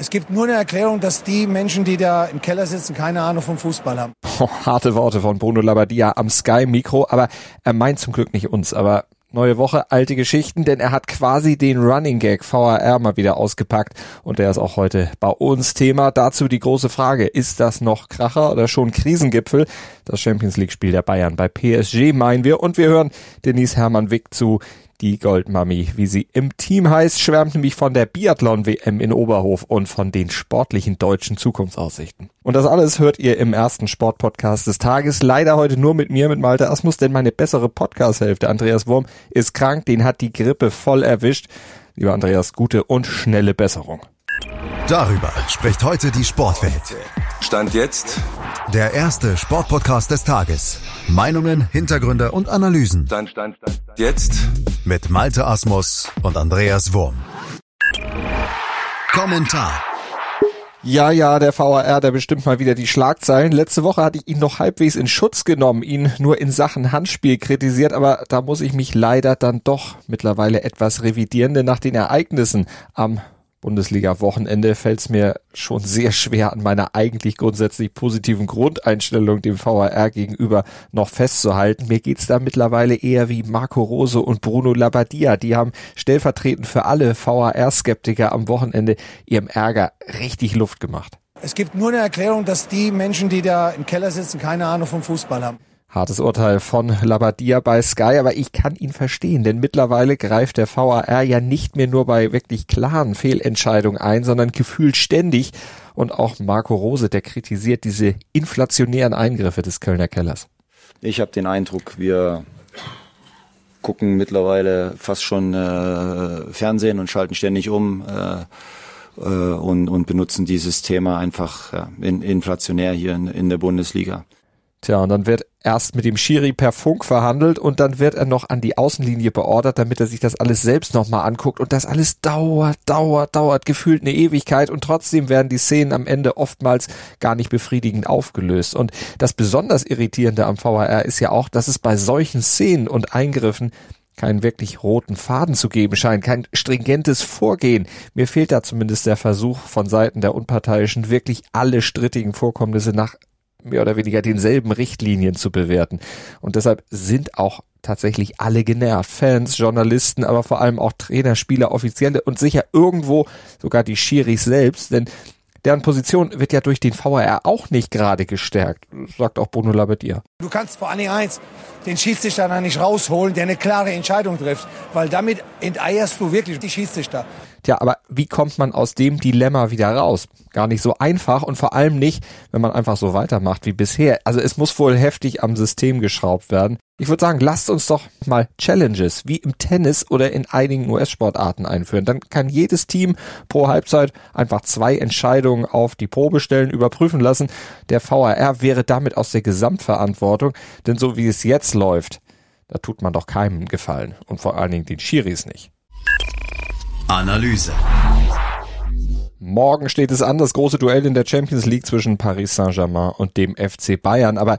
Es gibt nur eine Erklärung, dass die Menschen, die da im Keller sitzen, keine Ahnung vom Fußball haben. Oh, harte Worte von Bruno Labbadia am Sky-Mikro, aber er meint zum Glück nicht uns, aber Neue Woche, alte Geschichten, denn er hat quasi den Running Gag VAR mal wieder ausgepackt und der ist auch heute bei uns Thema. Dazu die große Frage, ist das noch Kracher oder schon Krisengipfel? Das Champions League Spiel der Bayern bei PSG meinen wir und wir hören Denise Hermann Wick zu, die Goldmami, wie sie im Team heißt, schwärmt nämlich von der Biathlon-WM in Oberhof und von den sportlichen deutschen Zukunftsaussichten. Und das alles hört ihr im ersten Sportpodcast des Tages. Leider heute nur mit mir, mit Malte Asmus, denn meine bessere Podcast-Hälfte, Andreas Wurm, ist krank. Den hat die Grippe voll erwischt. Lieber Andreas, gute und schnelle Besserung. Darüber spricht heute die Sportwelt. Stand jetzt. Der erste Sportpodcast des Tages. Meinungen, Hintergründe und Analysen. Stand, stand, stand. Jetzt. Mit Malte Asmus und Andreas Wurm. Kommentar. Ja, ja, der VAR, der bestimmt mal wieder die Schlagzeilen. Letzte Woche hatte ich ihn noch halbwegs in Schutz genommen, ihn nur in Sachen Handspiel kritisiert, aber da muss ich mich leider dann doch mittlerweile etwas revidieren, denn nach den Ereignissen am Bundesliga-Wochenende fällt es mir schon sehr schwer, an meiner eigentlich grundsätzlich positiven Grundeinstellung dem VAR gegenüber noch festzuhalten. Mir geht's da mittlerweile eher wie Marco Rose und Bruno Labbadia. Die haben stellvertretend für alle VAR-Skeptiker am Wochenende ihrem Ärger richtig Luft gemacht. Es gibt nur eine Erklärung, dass die Menschen, die da im Keller sitzen, keine Ahnung vom Fußball haben. Hartes Urteil von Labadia bei Sky, aber ich kann ihn verstehen, denn mittlerweile greift der VAR ja nicht mehr nur bei wirklich klaren Fehlentscheidungen ein, sondern gefühlt ständig. Und auch Marco Rose, der kritisiert diese inflationären Eingriffe des Kölner Kellers. Ich habe den Eindruck, wir gucken mittlerweile fast schon äh, Fernsehen und schalten ständig um. Äh, äh und, und benutzen dieses Thema einfach ja, in, inflationär hier in, in der Bundesliga. Tja, und dann wird erst mit dem Schiri per Funk verhandelt und dann wird er noch an die Außenlinie beordert, damit er sich das alles selbst nochmal anguckt. Und das alles dauert, dauert, dauert, gefühlt eine Ewigkeit und trotzdem werden die Szenen am Ende oftmals gar nicht befriedigend aufgelöst. Und das besonders Irritierende am VHR ist ja auch, dass es bei solchen Szenen und Eingriffen keinen wirklich roten Faden zu geben scheint, kein stringentes Vorgehen. Mir fehlt da zumindest der Versuch von Seiten der Unparteiischen, wirklich alle strittigen Vorkommnisse nach mehr oder weniger denselben Richtlinien zu bewerten. Und deshalb sind auch tatsächlich alle genervt. Fans, Journalisten, aber vor allem auch Trainer, Spieler, Offizielle und sicher irgendwo sogar die Schiris selbst, denn deren Position wird ja durch den VAR auch nicht gerade gestärkt, sagt auch Bruno Labbadia. Du kannst vor Dingen eins, den Schiedsrichter da nicht rausholen, der eine klare Entscheidung trifft, weil damit enteierst du wirklich die Schiedsrichter. Tja, aber wie kommt man aus dem Dilemma wieder raus? Gar nicht so einfach und vor allem nicht, wenn man einfach so weitermacht wie bisher. Also es muss wohl heftig am System geschraubt werden. Ich würde sagen, lasst uns doch mal Challenges wie im Tennis oder in einigen US-Sportarten einführen. Dann kann jedes Team pro Halbzeit einfach zwei Entscheidungen auf die Probe stellen, überprüfen lassen. Der VAR wäre damit aus der Gesamtverantwortung, denn so wie es jetzt läuft, da tut man doch keinem Gefallen und vor allen Dingen den Schiris nicht. Analyse. Morgen steht es an, das große Duell in der Champions League zwischen Paris Saint-Germain und dem FC Bayern. Aber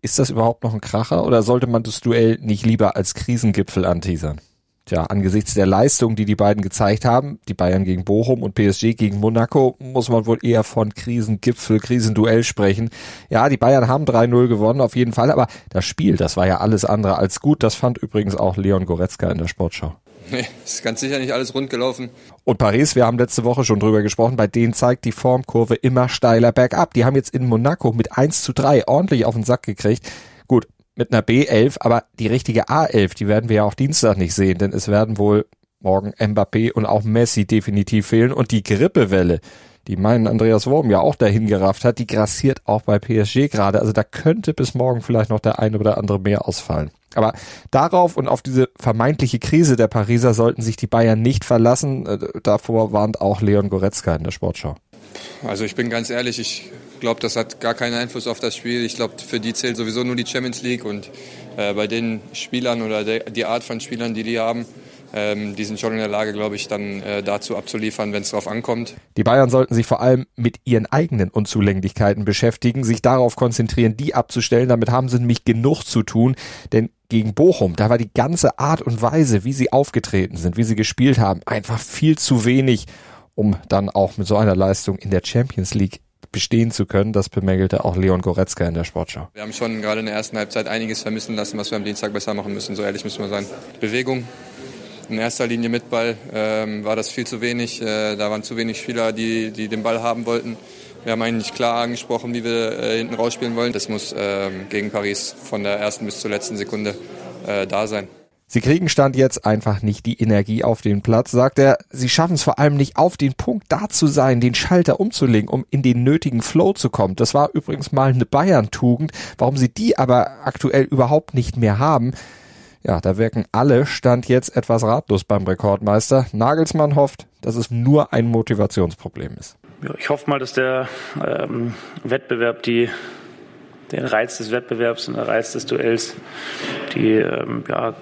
ist das überhaupt noch ein Kracher oder sollte man das Duell nicht lieber als Krisengipfel anteasern? Tja, angesichts der Leistung, die die beiden gezeigt haben, die Bayern gegen Bochum und PSG gegen Monaco, muss man wohl eher von Krisengipfel, Krisenduell sprechen. Ja, die Bayern haben 3-0 gewonnen, auf jeden Fall, aber das Spiel, das war ja alles andere als gut. Das fand übrigens auch Leon Goretzka in der Sportschau. Nee, ist ganz sicher nicht alles rund gelaufen. Und Paris, wir haben letzte Woche schon drüber gesprochen, bei denen zeigt die Formkurve immer steiler bergab. Die haben jetzt in Monaco mit 1 zu 3 ordentlich auf den Sack gekriegt. Gut, mit einer B11, aber die richtige A11, die werden wir ja auch Dienstag nicht sehen, denn es werden wohl morgen Mbappé und auch Messi definitiv fehlen. Und die Grippewelle, die meinen Andreas Worm ja auch dahin gerafft hat, die grassiert auch bei PSG gerade. Also da könnte bis morgen vielleicht noch der eine oder andere mehr ausfallen. Aber darauf und auf diese vermeintliche Krise der Pariser sollten sich die Bayern nicht verlassen. Äh, davor warnt auch Leon Goretzka in der Sportschau. Also ich bin ganz ehrlich, ich glaube, das hat gar keinen Einfluss auf das Spiel. Ich glaube, für die zählt sowieso nur die Champions League und äh, bei den Spielern oder der, die Art von Spielern, die die haben, ähm, die sind schon in der Lage, glaube ich, dann äh, dazu abzuliefern, wenn es drauf ankommt. Die Bayern sollten sich vor allem mit ihren eigenen Unzulänglichkeiten beschäftigen, sich darauf konzentrieren, die abzustellen. Damit haben sie nämlich genug zu tun, denn gegen Bochum, da war die ganze Art und Weise, wie sie aufgetreten sind, wie sie gespielt haben, einfach viel zu wenig um dann auch mit so einer Leistung in der Champions League bestehen zu können. Das bemängelte auch Leon Goretzka in der Sportschau. Wir haben schon gerade in der ersten Halbzeit einiges vermissen lassen, was wir am Dienstag besser machen müssen. So ehrlich müssen wir sein. Bewegung. In erster Linie mit Ball ähm, war das viel zu wenig. Äh, da waren zu wenig Spieler, die, die den Ball haben wollten. Wir haben eigentlich klar angesprochen, wie wir äh, hinten rausspielen wollen. Das muss ähm, gegen Paris von der ersten bis zur letzten Sekunde äh, da sein. Sie kriegen Stand jetzt einfach nicht die Energie auf den Platz, sagt er. Sie schaffen es vor allem nicht auf den Punkt da zu sein, den Schalter umzulegen, um in den nötigen Flow zu kommen. Das war übrigens mal eine Bayern-Tugend. Warum sie die aber aktuell überhaupt nicht mehr haben, ja, da wirken alle Stand jetzt etwas ratlos beim Rekordmeister. Nagelsmann hofft, dass es nur ein Motivationsproblem ist. Ja, ich hoffe mal, dass der ähm, Wettbewerb die den Reiz des Wettbewerbs und der Reiz des Duells, die ähm, ja,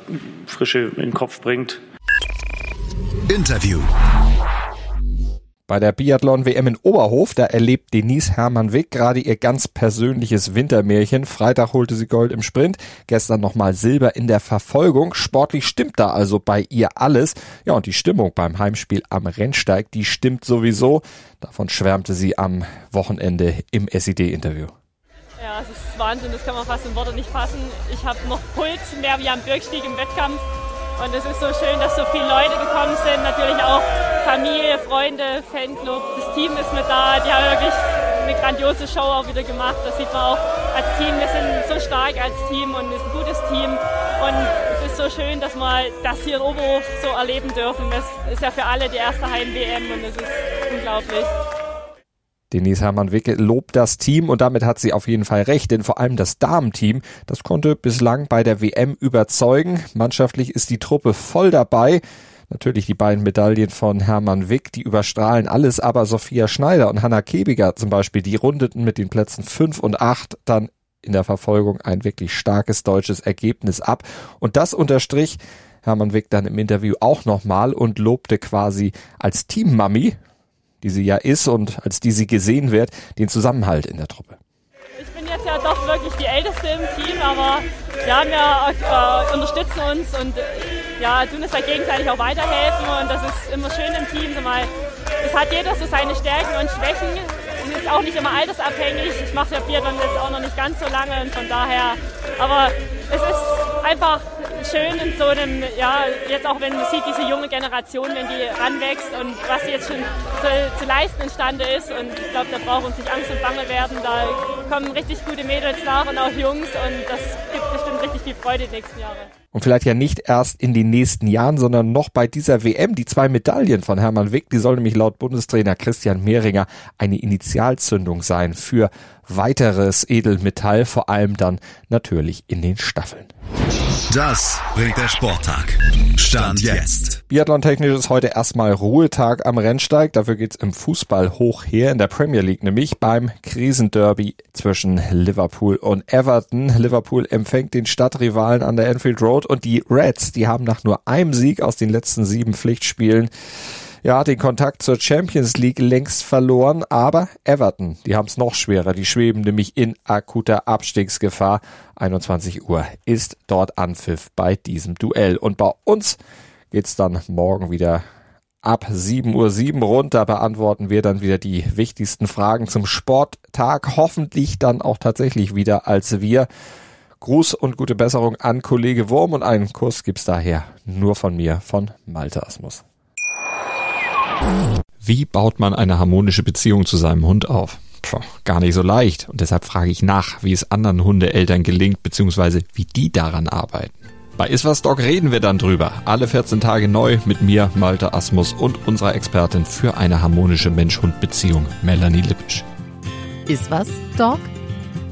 Frische in den Kopf bringt. Interview. Bei der Biathlon-WM in Oberhof, da erlebt Denise Hermann-Wick gerade ihr ganz persönliches Wintermärchen. Freitag holte sie Gold im Sprint, gestern nochmal Silber in der Verfolgung. Sportlich stimmt da also bei ihr alles. Ja, und die Stimmung beim Heimspiel am Rennsteig, die stimmt sowieso. Davon schwärmte sie am Wochenende im SID-Interview. Ja, es ist Wahnsinn, das kann man fast in Worte nicht fassen. Ich habe noch Puls, mehr wie am Birkstieg im Wettkampf. Und es ist so schön, dass so viele Leute gekommen sind. Natürlich auch Familie, Freunde, Fanclub. Das Team ist mit da. Die haben wirklich eine grandiose Show auch wieder gemacht. Das sieht man auch als Team. Wir sind so stark als Team und ist ein gutes Team. Und es ist so schön, dass wir das hier in Oberhof so erleben dürfen. Das ist ja für alle die erste Heim-WM und es ist unglaublich. Denise Hermann-Wicke lobt das Team und damit hat sie auf jeden Fall recht, denn vor allem das Damenteam, das konnte bislang bei der WM überzeugen. Mannschaftlich ist die Truppe voll dabei. Natürlich die beiden Medaillen von Hermann Wick, die überstrahlen alles, aber Sophia Schneider und Hanna Kebiger zum Beispiel, die rundeten mit den Plätzen fünf und acht dann in der Verfolgung ein wirklich starkes deutsches Ergebnis ab. Und das unterstrich Hermann Wick dann im Interview auch nochmal und lobte quasi als Teammami, die sie ja ist und als die sie gesehen wird, den Zusammenhalt in der Truppe. Ich bin jetzt ja doch wirklich die Älteste im Team, aber wir haben ja, äh, unterstützen uns und ja, tun es ja gegenseitig auch weiterhelfen und das ist immer schön im Team. So mal, es hat jeder so seine Stärken und Schwächen und ist auch nicht immer altersabhängig. Ich mache ja Biathlon jetzt auch noch nicht ganz so lange und von daher, aber es ist einfach schön in so einem, ja, jetzt auch wenn man sieht, diese junge Generation, wenn die ranwächst und was sie jetzt schon zu, zu leisten imstande ist. Und ich glaube, da braucht uns nicht Angst und Bange werden. Da kommen richtig gute Mädels nach und auch Jungs und das gibt bestimmt richtig viel Freude die nächsten Jahre. Und vielleicht ja nicht erst in den nächsten Jahren, sondern noch bei dieser WM. Die zwei Medaillen von Hermann Wick, die soll nämlich laut Bundestrainer Christian Mehringer eine Initialzündung sein für weiteres Edelmetall, vor allem dann natürlich in den Staffeln. Das bringt der Sporttag. Stand jetzt. Biathlon-technisch ist heute erstmal Ruhetag am Rennsteig. Dafür geht's im Fußball hoch her in der Premier League, nämlich beim Krisenderby zwischen Liverpool und Everton. Liverpool empfängt den Stadtrivalen an der Enfield Road und die Reds, die haben nach nur einem Sieg aus den letzten sieben Pflichtspielen ja, den Kontakt zur Champions League längst verloren, aber Everton, die haben es noch schwerer. Die schweben nämlich in akuter Abstiegsgefahr. 21 Uhr ist dort Anpfiff bei diesem Duell. Und bei uns geht's dann morgen wieder ab 7.07 Uhr runter. Beantworten wir dann wieder die wichtigsten Fragen zum Sporttag. Hoffentlich dann auch tatsächlich wieder als wir. Gruß und gute Besserung an Kollege Wurm und einen Kuss gibt's daher nur von mir, von Malte Asmus. Wie baut man eine harmonische Beziehung zu seinem Hund auf? Puh, gar nicht so leicht. Und deshalb frage ich nach, wie es anderen Hundeeltern gelingt, beziehungsweise wie die daran arbeiten. Bei Iswas Dog reden wir dann drüber. Alle 14 Tage neu mit mir, Malte Asmus und unserer Expertin für eine harmonische Mensch-Hund-Beziehung, Melanie Lippisch. Iswas Dog